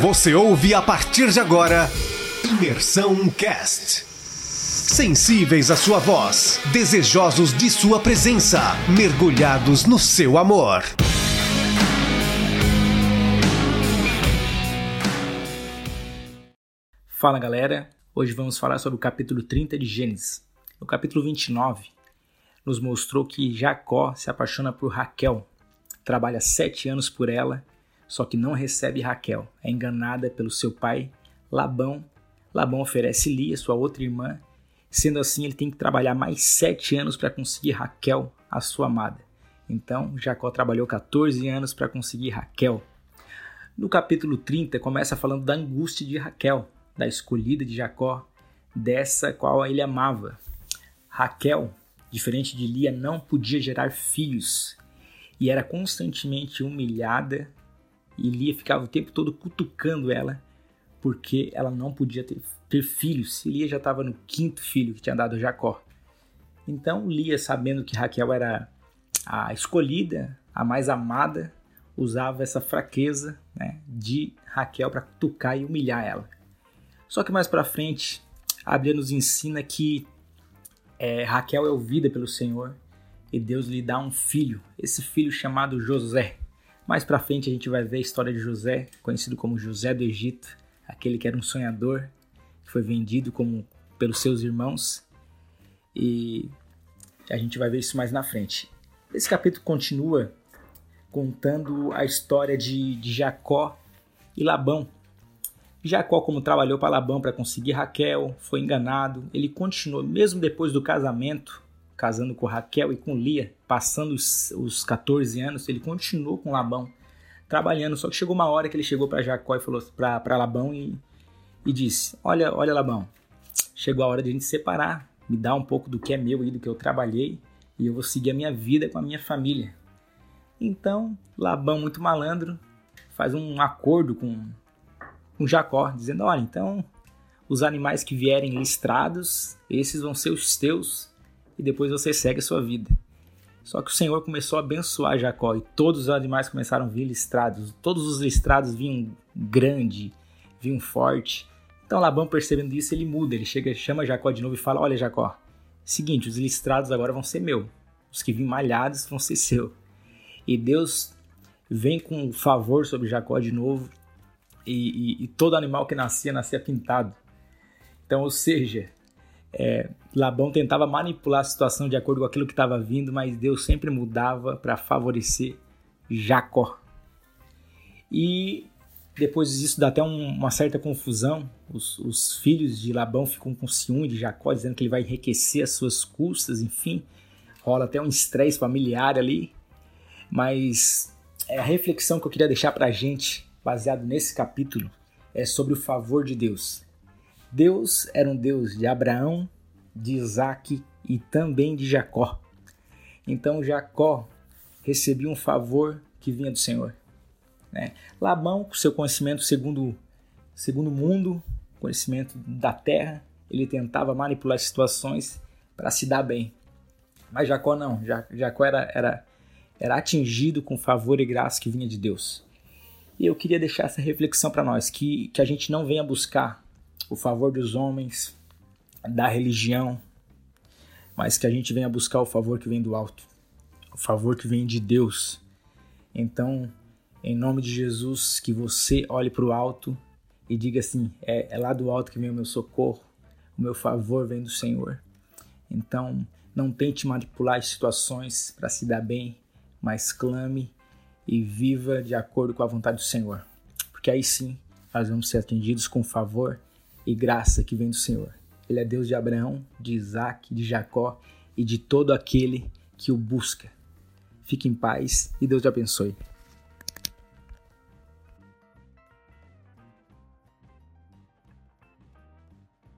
Você ouve a partir de agora Imersão Cast. Sensíveis à sua voz, desejosos de sua presença, mergulhados no seu amor. Fala galera, hoje vamos falar sobre o capítulo 30 de Gênesis. No capítulo 29, nos mostrou que Jacó se apaixona por Raquel, trabalha sete anos por ela, só que não recebe Raquel, é enganada pelo seu pai Labão. Labão oferece Lia, sua outra irmã, sendo assim ele tem que trabalhar mais sete anos para conseguir Raquel, a sua amada. Então Jacó trabalhou 14 anos para conseguir Raquel. No capítulo 30 começa falando da angústia de Raquel, da escolhida de Jacó, dessa qual ele amava. Raquel diferente de Lia, não podia gerar filhos e era constantemente humilhada. E Lia ficava o tempo todo cutucando ela porque ela não podia ter, ter filhos. E Lia já estava no quinto filho que tinha dado Jacó. Então Lia, sabendo que Raquel era a escolhida, a mais amada, usava essa fraqueza né, de Raquel para cutucar e humilhar ela. Só que mais para frente, a Bíblia nos ensina que é, Raquel é ouvida pelo Senhor e Deus lhe dá um filho, esse filho chamado José. Mais para frente a gente vai ver a história de José, conhecido como José do Egito, aquele que era um sonhador, que foi vendido como pelos seus irmãos e a gente vai ver isso mais na frente. Esse capítulo continua contando a história de, de Jacó e Labão, Jacó, como trabalhou para Labão para conseguir Raquel, foi enganado. Ele continuou, mesmo depois do casamento, casando com Raquel e com Lia, passando os, os 14 anos, ele continuou com Labão, trabalhando. Só que chegou uma hora que ele chegou para Jacó e falou para Labão e, e disse: Olha, olha, Labão, chegou a hora de a gente separar. Me dá um pouco do que é meu e do que eu trabalhei e eu vou seguir a minha vida com a minha família. Então, Labão, muito malandro, faz um acordo com com Jacó, dizendo: Olha, então os animais que vierem listrados, esses vão ser os teus, e depois você segue sua vida. Só que o Senhor começou a abençoar Jacó e todos os animais começaram a vir listrados. Todos os listrados vinham grande, vinham forte. Então Labão, percebendo isso, ele muda. Ele chega, chama Jacó de novo e fala: Olha, Jacó, seguinte, os listrados agora vão ser meu. Os que vêm malhados vão ser seu. E Deus vem com favor sobre Jacó de novo e, e, e todo animal que nascia, nascia pintado. Então, ou seja, é, Labão tentava manipular a situação de acordo com aquilo que estava vindo, mas Deus sempre mudava para favorecer Jacó. E depois disso dá até um, uma certa confusão. Os, os, filhos de Labão ficam com ciúme de Jacó, dizendo que ele vai enriquecer as suas custas, enfim. Rola até um estresse familiar ali. Mas é a reflexão que eu queria deixar para a gente baseado nesse capítulo é sobre o favor de Deus. Deus era um Deus de Abraão, de Isaac e também de Jacó. Então Jacó recebia um favor que vinha do Senhor. Né? Labão, com seu conhecimento segundo segundo mundo, conhecimento da terra, ele tentava manipular situações para se dar bem. Mas Jacó não, Jacó era, era, era atingido com favor e graça que vinha de Deus. E eu queria deixar essa reflexão para nós, que, que a gente não venha buscar o favor dos homens, da religião, mas que a gente venha buscar o favor que vem do alto, o favor que vem de Deus. Então, em nome de Jesus, que você olhe para o alto e diga assim: é, é lá do alto que vem o meu socorro, o meu favor vem do Senhor. Então, não tente manipular as situações para se dar bem, mas clame e viva de acordo com a vontade do Senhor. Porque aí sim nós vamos ser atendidos com favor e graça que vem do Senhor. Ele é Deus de Abraão, de Isaac, de Jacó e de todo aquele que o busca. Fique em paz e Deus te abençoe.